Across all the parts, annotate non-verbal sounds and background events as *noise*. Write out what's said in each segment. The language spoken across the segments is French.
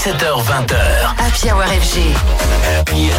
17h20h. Happy Hour FG. Happy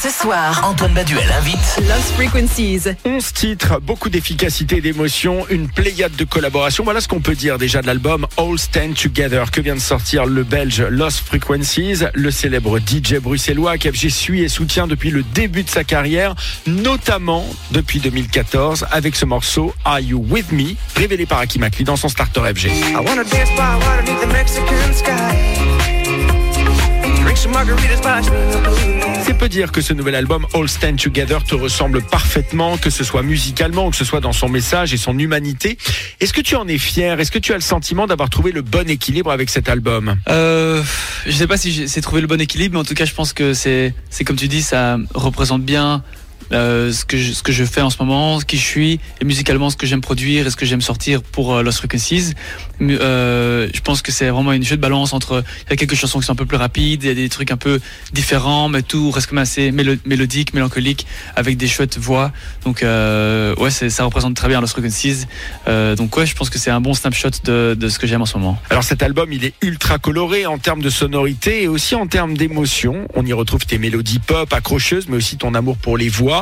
Ce soir, Antoine Baduel invite Lost Frequencies. 11 titres, beaucoup d'efficacité et d'émotion, une pléiade de collaborations. Voilà ce qu'on peut dire déjà de l'album All Stand Together que vient de sortir le belge Lost Frequencies, le célèbre DJ bruxellois qu'FG suit et soutient depuis le début de sa carrière, notamment depuis 2014 avec ce morceau Are You With Me, révélé par Aki Makli dans son starter FG. I wanna dance by water the Mexican sky. C'est peu dire que ce nouvel album All Stand Together te ressemble parfaitement, que ce soit musicalement ou que ce soit dans son message et son humanité. Est-ce que tu en es fier? Est-ce que tu as le sentiment d'avoir trouvé le bon équilibre avec cet album? Euh, je sais pas si j'ai c'est trouvé le bon équilibre, mais en tout cas, je pense que c'est, c'est comme tu dis, ça représente bien euh, ce que je, ce que je fais en ce moment, qui je suis, et musicalement ce que j'aime produire et ce que j'aime sortir pour euh, Lost Frequencies. Euh, je pense que c'est vraiment une chouette balance entre il y a quelques chansons qui sont un peu plus rapides, il y a des trucs un peu différents, mais tout reste quand même assez mélo- mélodique, mélancolique, avec des chouettes voix. Donc ouais, ça représente très bien Lost Frequencies. Donc ouais, je pense que c'est un bon snapshot de, de ce que j'aime en ce moment. Alors cet album, il est ultra coloré en termes de sonorité et aussi en termes d'émotion. On y retrouve tes mélodies pop accrocheuses, mais aussi ton amour pour les voix.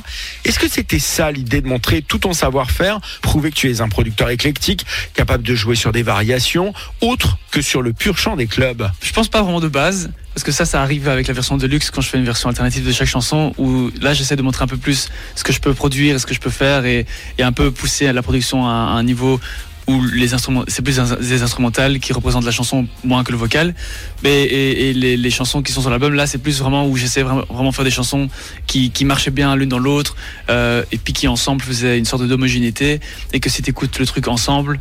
Est-ce que c'était ça l'idée de montrer tout ton savoir-faire, prouver que tu es un producteur éclectique, capable de jouer sur des variations, autres que sur le pur chant des clubs? Je pense pas vraiment de base, parce que ça, ça arrive avec la version de luxe quand je fais une version alternative de chaque chanson, où là, j'essaie de montrer un peu plus ce que je peux produire ce que je peux faire, et, un peu pousser la production à un niveau où les instruments, c'est plus des instrumentales qui représentent la chanson moins que le vocal. Mais et, les, chansons qui sont sur l'album, là, c'est plus vraiment où j'essaie vraiment, vraiment faire des chansons qui, marchaient bien l'une dans l'autre, euh, et puis qui ensemble faisaient une sorte d'homogénéité, et que si t'écoutes le truc ensemble,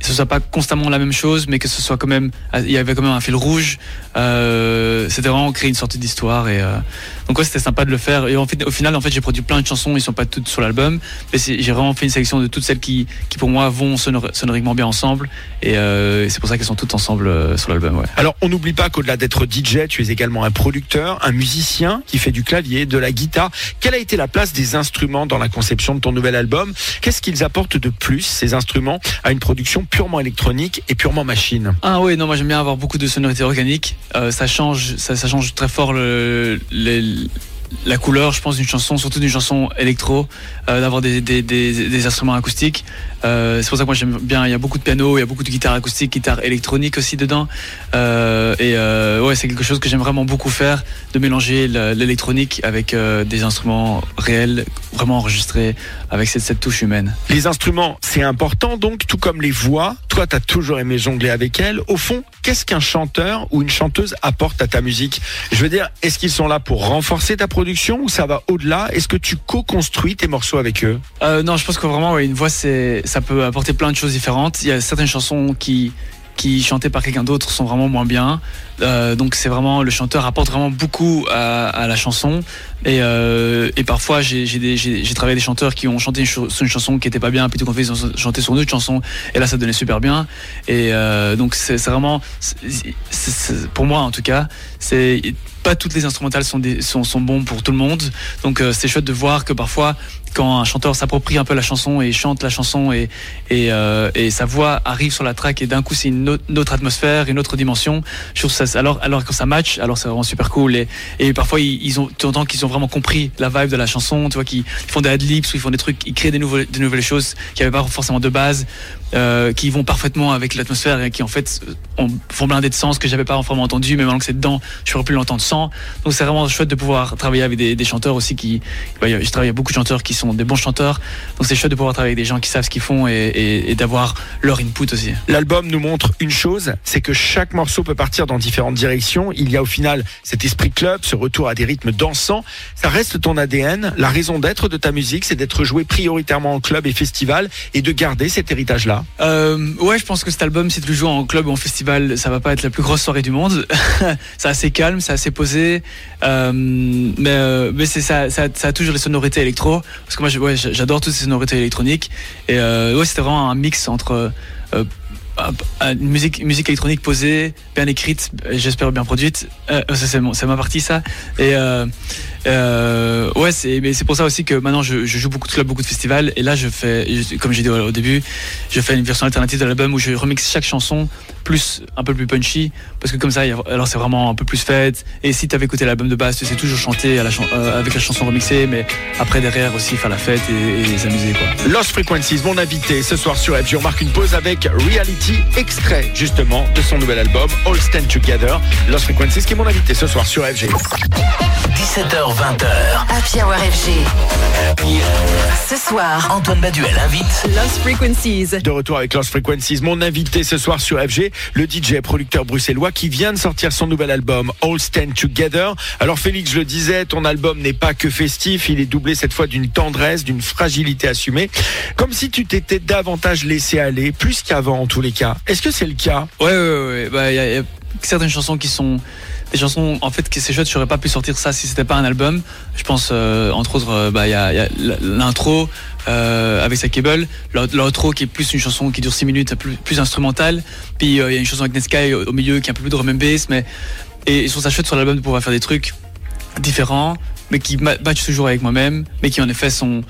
ce soit pas constamment la même chose, mais que ce soit quand même, il y avait quand même un fil rouge. Euh, c'était vraiment créer une sorte d'histoire et euh, donc ouais, c'était sympa de le faire. Et en fait, au final, en fait, j'ai produit plein de chansons, ils sont pas toutes sur l'album, mais j'ai vraiment fait une sélection de toutes celles qui, qui pour moi vont sonor- sonoriquement bien ensemble et euh, c'est pour ça qu'elles sont toutes ensemble sur l'album. Ouais. Alors, on n'oublie pas qu'au-delà d'être DJ, tu es également un producteur, un musicien qui fait du clavier, de la guitare. Quelle a été la place des instruments dans la conception de ton nouvel album? Qu'est-ce qu'ils apportent de plus, ces instruments, à une production purement électronique et purement machine? Ah oui, non, moi j'aime bien avoir beaucoup de sonorités organiques. Euh, ça change, très fort la couleur, je pense, d'une chanson, surtout d'une chanson électro, euh, d'avoir des instruments acoustiques. Euh, c'est pour ça que moi j'aime bien. Il y a beaucoup de piano, il y a beaucoup de guitare acoustique, guitare électronique aussi dedans. Euh, et euh, ouais, c'est quelque chose que j'aime vraiment beaucoup faire, de mélanger le- l'électronique avec des instruments réels, vraiment enregistrés avec cette, cette touche humaine. Les instruments, c'est important donc, tout comme les voix. Toi, tu as toujours aimé jongler avec elles. Au fond, qu'est-ce qu'un chanteur ou une chanteuse apporte à ta musique? Je veux dire, est-ce qu'ils sont là pour renforcer ta production ou ça va au-delà? Est-ce que tu co-construis tes morceaux avec eux? Euh, non, je pense que vraiment, ouais, une voix, c'est, ça peut apporter plein de choses différentes. Il y a certaines chansons qui, qui chantées par quelqu'un d'autre sont vraiment moins bien. Euh, donc c'est vraiment le chanteur apporte vraiment beaucoup à, la chanson. Et, euh, et parfois j'ai, travaillé des chanteurs qui ont chanté une, sur une chanson qui était pas bien, tout qu'on fait ils ont chanté sur une autre chanson, et là ça donnait super bien. Et euh, donc c'est, vraiment, pour moi en tout cas, c'est pas toutes les instrumentales sont, des, sont, sont bons pour tout le monde. Donc euh, c'est chouette de voir que parfois quand un chanteur s'approprie un peu la chanson et chante la chanson et, et, euh, et sa voix arrive sur la track et d'un coup c'est une autre, atmosphère, une autre dimension. Je trouve ça, alors, alors quand ça match, alors c'est vraiment super cool. Et, et parfois ils, ont, tu entends qu'ils ont vraiment compris la vibe de la chanson, tu vois, qu'ils ils font des adlibs ou ils font des trucs, ils créent des, des nouvelles choses qui n'avaient pas forcément de base, euh, qui vont parfaitement avec l'atmosphère et qui en fait ont, font blindé de sens que j'avais pas vraiment entendu, mais maintenant que c'est dedans, je pourrais plus l'entendre sans. Donc c'est vraiment chouette de pouvoir travailler avec des, des chanteurs aussi qui, bah, je travaille avec beaucoup de chanteurs qui sont des bons chanteurs, donc c'est chouette de pouvoir travailler avec des gens qui savent ce qu'ils font et, et, et d'avoir leur input aussi. L'album nous montre une chose, c'est que chaque morceau peut partir dans différentes directions. Il y a au final cet esprit club, ce retour à des rythmes dansants. Ça reste ton ADN. La raison d'être de ta musique, c'est d'être joué prioritairement en club et festival et de garder cet héritage-là. Euh, ouais, je pense que cet album, si tu le joues en club ou en festival, ça va pas être la plus grosse soirée du monde. *laughs* c'est assez calme, c'est assez posé, euh, mais, euh, ça, a toujours les sonorités électro. Parce que moi, j'adore toutes ces sonorités électroniques. Et ouais, c'était vraiment un mix entre une musique, électronique posée, bien écrite, j'espère bien produite. C'est ma partie ça. Euh, ouais, c'est mais c'est pour ça aussi que maintenant je, je joue beaucoup de clubs, beaucoup de festivals, et là je fais, je- comme j'ai dit au, au début, je fais une version alternative de l'album où je remixe chaque chanson plus un peu plus punchy, parce que comme ça, alors c'est vraiment un peu plus fête. Et si tu avais écouté l'album de base, tu sais toujours chanter à la chan- euh, avec la chanson remixée, mais après derrière aussi faire la fête et, et s'amuser quoi. Lost Frequencies, mon invité ce soir sur FG. On marque une pause avec Reality, extrait justement de son nouvel album All Stand Together. Lost Frequencies qui est mon invité ce soir sur FG. 17h20h. Happy Hour FG. Ce soir, Antoine Baduel invite Lost Frequencies. De retour avec Lost Frequencies, mon invité ce soir sur FG, le DJ producteur bruxellois qui vient de sortir son nouvel album All Stand Together. Alors Félix, je le disais, ton album n'est pas que festif, il est doublé cette fois d'une tendresse, d'une fragilité assumée, comme si tu t'étais davantage laissé aller, plus qu'avant en tous les cas. Est-ce que c'est le cas? Ouais, ouais, ouais. Bah, a- y a certaines chansons qui sont des chansons en fait que c'est chouette. J'aurais pas pu sortir ça si c'était pas un album. Je pense euh, entre autres, euh, bah il y a, l'intro euh, avec sa cable, l'out- l'outro qui est plus une chanson qui dure 6 minutes, plus, plus instrumentale. Puis il y a une chanson avec Netsky au, milieu qui est un peu plus drum and bass, mais et je trouve sur l'album de pouvoir faire des trucs différents, mais qui matchent toujours avec moi-même, mais qui en effet sont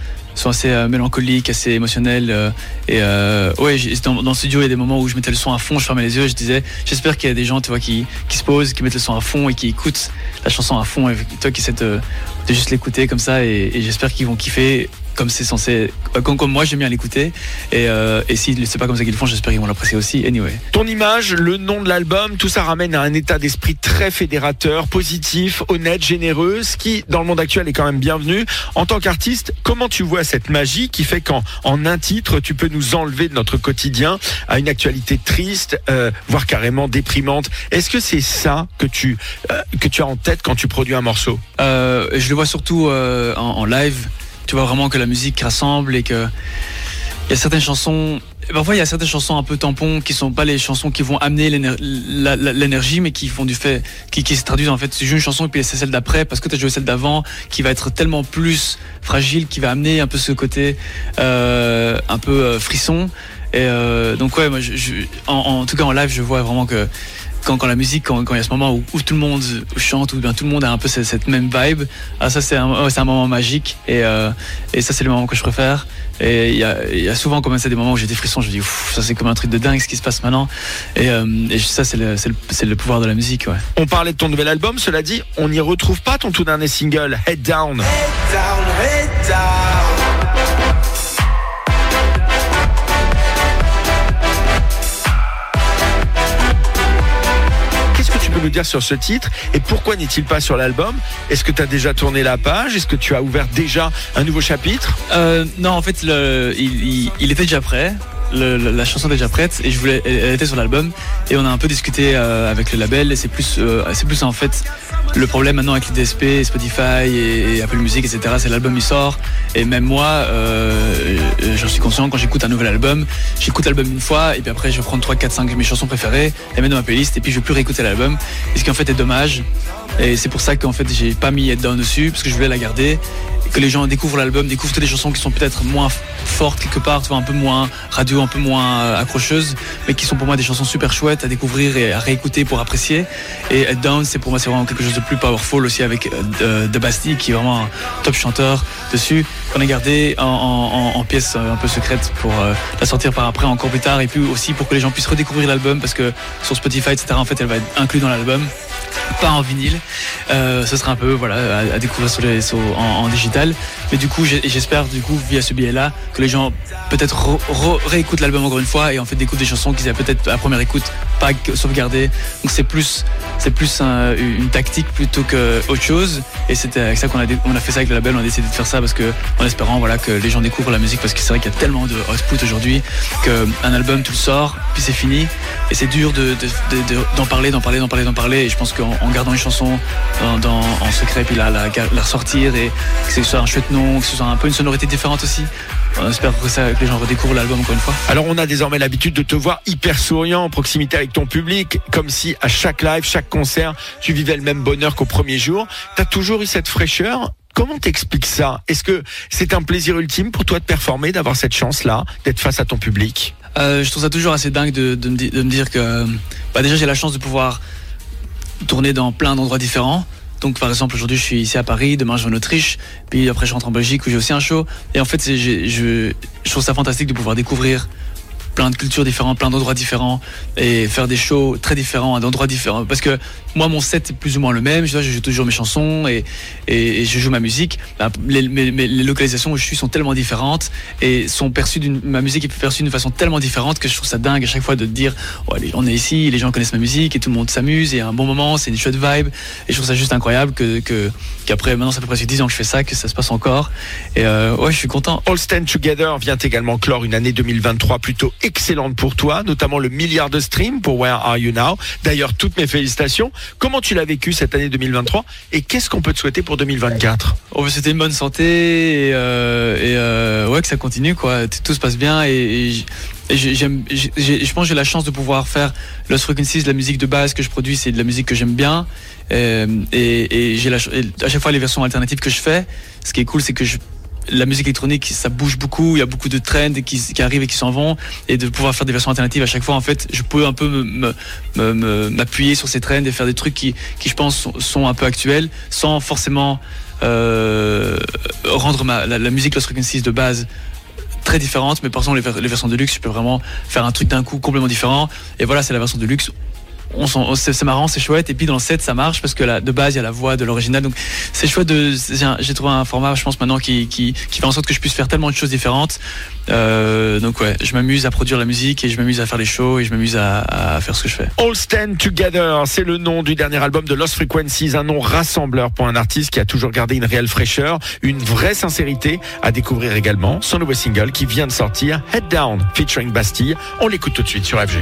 assez euh, mélancoliques, assez émotionnels. euh, et euh, ouais, dans, dans le studio, il y a des moments où je mettais le son à fond, je fermais les yeux, je disais, j'espère qu'il y a des gens, tu vois, qui, se posent, qui mettent le son à fond et qui écoutent la chanson à fond, et toi qui essaie de, juste l'écouter comme ça, et, et j'espère qu'ils vont kiffer comme c'est censé, euh, comme, comme moi j'aime bien l'écouter, et, euh, et si c'est pas comme ça qu'ils le font, j'espère qu'ils vont l'apprécier aussi. Anyway. Ton image, le nom de l'album, tout ça ramène à un état d'esprit très fédérateur, positif, honnête, généreux, ce qui, dans le monde actuel, est quand même bienvenu. En tant qu'artiste, comment tu vois cette magie qui fait qu'en en un titre, tu peux nous enlever de notre quotidien à une actualité triste, euh, voire carrément déprimante? Est-ce que c'est ça que tu, euh, que tu as en tête quand tu produis un morceau? Euh, je le vois surtout euh, en, en live. Tu vois vraiment que la musique rassemble et que il y a certaines chansons. Parfois, il y a certaines chansons un peu tampons qui sont pas les chansons qui vont amener l'énergie, mais qui font du fait, qui, se traduisent en fait. Joues une chanson et puis c'est celle d'après parce que tu as joué celle d'avant qui va être tellement plus fragile, qui va amener un peu ce côté euh, un peu euh, frisson. Et euh, donc ouais, moi, je, en tout cas en live, je vois vraiment que quand, quand la musique, quand, quand il y a ce moment où, où tout le monde chante, où bien tout le monde a un peu cette, cette même vibe, ah, ça c'est un, un moment magique et, euh, et ça c'est le moment que je préfère. Et il y a, il y a souvent comme ça des moments où j'ai des frissons, je me dis Ouf, ça c'est comme un truc de dingue ce qui se passe maintenant. Et, euh, et ça c'est le, c'est le, c'est le pouvoir de la musique. Ouais. On parlait de ton nouvel album, cela dit, on n'y retrouve pas ton tout dernier single, Head Down. Head down, head down. Dire sur ce titre et pourquoi n'est-il pas sur l'album? Est-ce que tu as déjà tourné la page? Est-ce que tu as ouvert déjà un nouveau chapitre? Euh, non, en fait, le, il était déjà prêt. Le- la chanson est déjà prête et je voulais, elle, était sur l'album et on a un peu discuté euh, avec le label et c'est plus, euh, c'est plus en fait le problème maintenant avec les DSP, Spotify et, Apple Music, etc. C'est l'album il sort et même moi, euh, j'en suis conscient quand j'écoute un nouvel album, j'écoute l'album une fois et puis après je prendre 3, 4, 5 de mes chansons préférées, les mettre dans ma playlist et puis je vais plus réécouter l'album. Ce qui en fait est dommage et c'est pour ça qu'en fait j'ai pas mis Head Down dessus parce que je voulais la garder que les gens découvrent l'album, découvrent les chansons qui sont peut-être moins fortes quelque part, un peu moins radio, un peu moins euh, accrocheuses, mais qui sont pour moi des chansons super chouettes à découvrir et à réécouter pour apprécier. Et Head Down, c'est pour moi c'est vraiment quelque chose de plus powerful aussi avec euh, de, Bastille qui est vraiment un top chanteur dessus qu'on a gardé en pièce euh, un peu secrète pour euh, la sortir par après encore plus tard et puis aussi pour que les gens puissent redécouvrir l'album parce que sur Spotify etc en fait elle va être inclue dans l'album pas en vinyle. Euh, ce sera un peu voilà à, découvrir en, digital. Mais du coup, j'espère du coup via ce biais-là que les gens peut-être re- re- réécoutent l'album encore une fois et en fait découvrent des chansons qu'ils avaient peut-être à première écoute pas que- sauvegardées. Donc c'est plus c'est plus un- une tactique plutôt que autre chose. Et c'était avec ça qu'on a on a fait ça avec le label. On a décidé de faire ça parce que en espérant voilà que les gens découvrent la musique parce que c'est vrai qu'il y a tellement de output aujourd'hui qu'un album tu le sors puis c'est fini et c'est dur de- de- de- de- d'en parler, d'en parler, d'en parler, d'en parler. Et je pense qu'en en gardant une chanson dans, dans- en secret, puis la, la, la ressortir et que ce soit un chouette nom, que ce soit un peu une sonorité différente aussi. On espère que, ça, que les gens redécouvrent l'album encore une fois. Alors on a désormais l'habitude de te voir hyper souriant en proximité avec ton public, comme si à chaque live, chaque concert, tu vivais le même bonheur qu'au premier jour. T'as toujours eu cette fraîcheur. Comment t'expliques ça? Est-ce que c'est un plaisir ultime pour toi de performer, d'avoir cette chance-là, d'être face à ton public? Euh, je trouve ça toujours assez dingue de, de me, di- de me dire que bah déjà j'ai la chance de pouvoir tourner dans plein d'endroits différents. Donc par exemple aujourd'hui je suis ici à Paris, demain je vais en Autriche, puis après je rentre en Belgique où j'ai aussi un show. Et en fait je trouve ça fantastique de pouvoir découvrir plein de cultures différentes, plein d'endroits différents et faire des shows très différents à d'endroits différents. Parce que moi, mon set est plus ou moins le même. Je, joue toujours mes chansons et, je joue ma musique. Bah, Les, les localisations où je suis sont tellement différentes et sont perçues d'une, ma musique est perçue d'une façon tellement différente que je trouve ça dingue à chaque fois de dire, on est ici, les gens connaissent ma musique et tout le monde s'amuse et un bon moment, c'est une chouette vibe. Et je trouve ça juste incroyable que, qu'après, maintenant, ça fait presque 10 ans que je fais ça, que ça se passe encore. Et euh, ouais, je suis content. All Stand Together vient également clore une année 2023 plutôt excellente pour toi, notamment le milliard de streams pour Where Are You Now. D'ailleurs, toutes mes félicitations. Comment tu l'as vécu cette année 2023 et qu'est-ce qu'on peut te souhaiter pour 2024 Oh, bah, c'était une bonne santé et, euh, euh, ouais que ça continue quoi. Tout se passe bien et, j'aime, j'ai- j'ai- je pense que j'ai la chance de pouvoir faire Lost Frequencies, la musique de base que je produis, c'est de la musique que j'aime bien Euh, et, j'ai à chaque fois les versions alternatives que je fais. Ce qui est cool, c'est que je la musique électronique, ça bouge beaucoup, il y a beaucoup de trends qui, arrivent et qui s'en vont, et de pouvoir faire des versions alternatives à chaque fois, en fait, je peux un peu m'appuyer sur ces trends et faire des trucs qui, je pense, sont, un peu actuels, sans forcément euh, rendre la, musique Lost Frequencies de base très différente, mais par exemple les versions de luxe, je peux vraiment faire un truc d'un coup complètement différent. Et voilà, c'est la version de luxe. On- c'est marrant, c'est chouette. Et puis dans le set, ça marche parce que de base, il y a la voix de l'original. Donc c'est chouette. de- J'ai trouvé un format, je pense maintenant, qui fait en sorte que je puisse faire tellement de choses différentes. Euh, donc ouais, je m'amuse à produire la musique et je m'amuse à faire les shows et je m'amuse à, à faire ce que je fais. All Stand Together, c'est le nom du dernier album de Lost Frequencies, un nom rassembleur pour un artiste qui a toujours gardé une réelle fraîcheur, une vraie sincérité à découvrir également. Son nouveau single qui vient de sortir, Head Down, featuring Bastille. On l'écoute tout de suite sur FG.